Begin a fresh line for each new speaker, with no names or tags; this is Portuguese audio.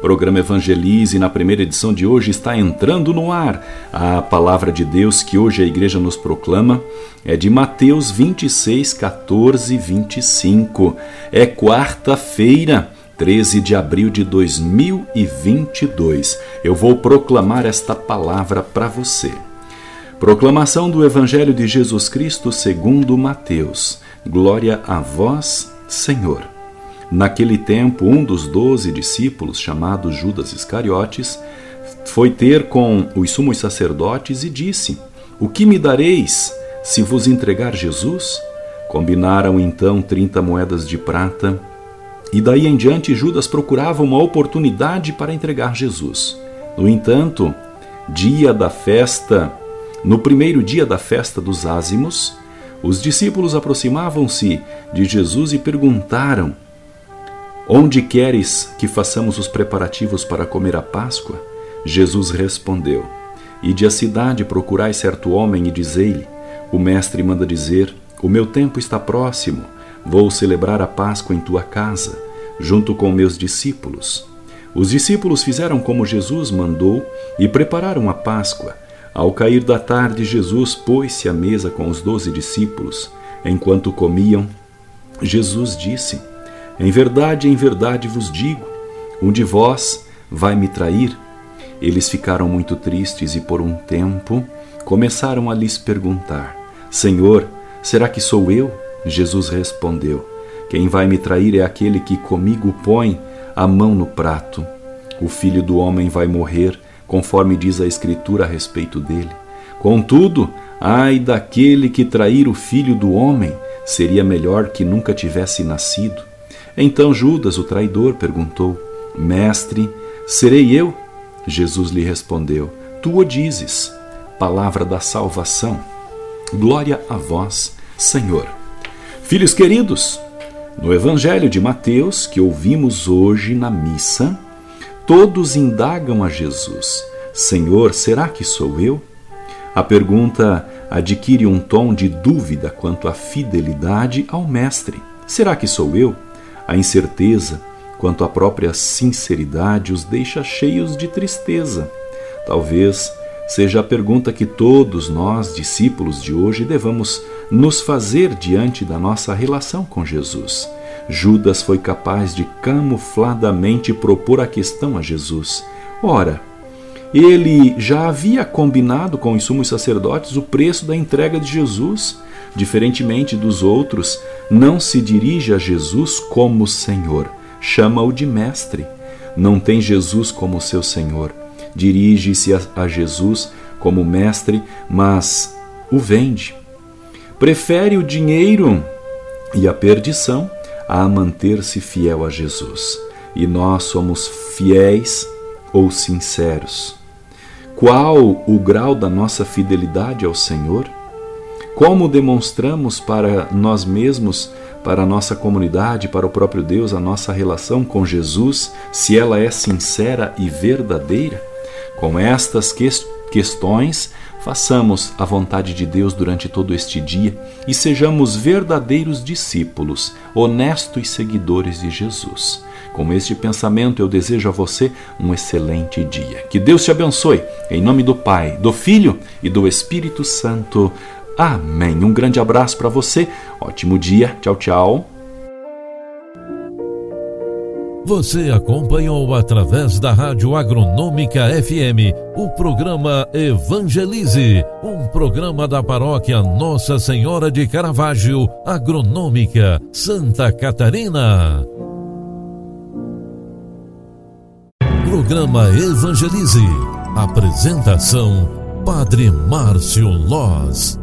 Programa Evangelize, na primeira edição de hoje, está entrando no ar. A palavra de Deus que hoje a igreja nos proclama é de Mateus 26, 14 e 25. É quarta-feira. 13 de abril de 2022. Eu vou proclamar esta palavra para você. Proclamação do Evangelho de Jesus Cristo segundo Mateus. Glória a vós, Senhor. Naquele tempo, um dos doze discípulos, chamado Judas Iscariotes, foi ter com os sumos sacerdotes e disse: O que me dareis se vos entregar Jesus? Combinaram então trinta moedas de prata, e daí em diante Judas procurava uma oportunidade para entregar Jesus. No entanto, dia da festa, no primeiro dia da festa dos ázimos, os discípulos aproximavam-se de Jesus e perguntaram: Onde queres que façamos os preparativos para comer a Páscoa? Jesus respondeu: Ide à cidade, procurai certo homem e dizei-lhe: O mestre manda dizer: O meu tempo está próximo, vou celebrar a Páscoa em tua casa, junto com meus discípulos. Os discípulos fizeram como Jesus mandou e prepararam a Páscoa. Ao cair da tarde, Jesus pôs-se à mesa com os doze discípulos. Enquanto comiam, Jesus disse: Em verdade, em verdade vos digo, um de vós vai me trair. Eles ficaram muito tristes e, por um tempo, começaram a lhes perguntar: Senhor, será que sou eu? Jesus respondeu: Quem vai me trair é aquele que comigo põe a mão no prato. O filho do homem vai morrer conforme diz a Escritura a respeito dele. Contudo, ai daquele que trair o filho do homem, seria melhor que nunca tivesse nascido. Então Judas, o traidor, perguntou: Mestre, serei eu? Jesus lhe respondeu: Tu o dizes. Palavra da salvação. Glória a vós, Senhor. Filhos queridos, no Evangelho de Mateus, que ouvimos hoje na missa, Todos indagam a Jesus: Senhor, será que sou eu? A pergunta adquire um tom de dúvida quanto à fidelidade ao Mestre. Será que sou eu? A incerteza quanto à própria sinceridade os deixa cheios de tristeza. Talvez seja a pergunta que todos nós, discípulos de hoje, devamos nos fazer diante da nossa relação com Jesus. Judas foi capaz de camufladamente propor a questão a Jesus. Ora, ele já havia combinado com os sumos sacerdotes o preço da entrega de Jesus. Diferentemente dos outros, não se dirige a Jesus como Senhor, chama-o de Mestre. Não tem Jesus como seu Senhor. Dirige-se a, Jesus como Mestre, mas o vende. Prefere o dinheiro e a perdição a manter-se fiel a Jesus. E nós somos fiéis ou sinceros? Qual o grau da nossa fidelidade ao Senhor? Como demonstramos para nós mesmos, para a nossa comunidade, para o próprio Deus, a nossa relação com Jesus, se ela é sincera e verdadeira? Com estas questões, Façamos a vontade de Deus durante todo este dia e sejamos verdadeiros discípulos, honestos seguidores de Jesus. Com este pensamento, eu desejo a você um excelente dia. Que Deus te abençoe, em nome do Pai, do Filho e do Espírito Santo. Amém. Um grande abraço para você, ótimo dia. Tchau, tchau.
Você acompanhou através da Rádio Agronômica FM o programa Evangelize, um programa da paróquia Nossa Senhora de Caravaggio, Agronômica, Santa Catarina. Programa Evangelize. Apresentação: Padre Márcio Loz.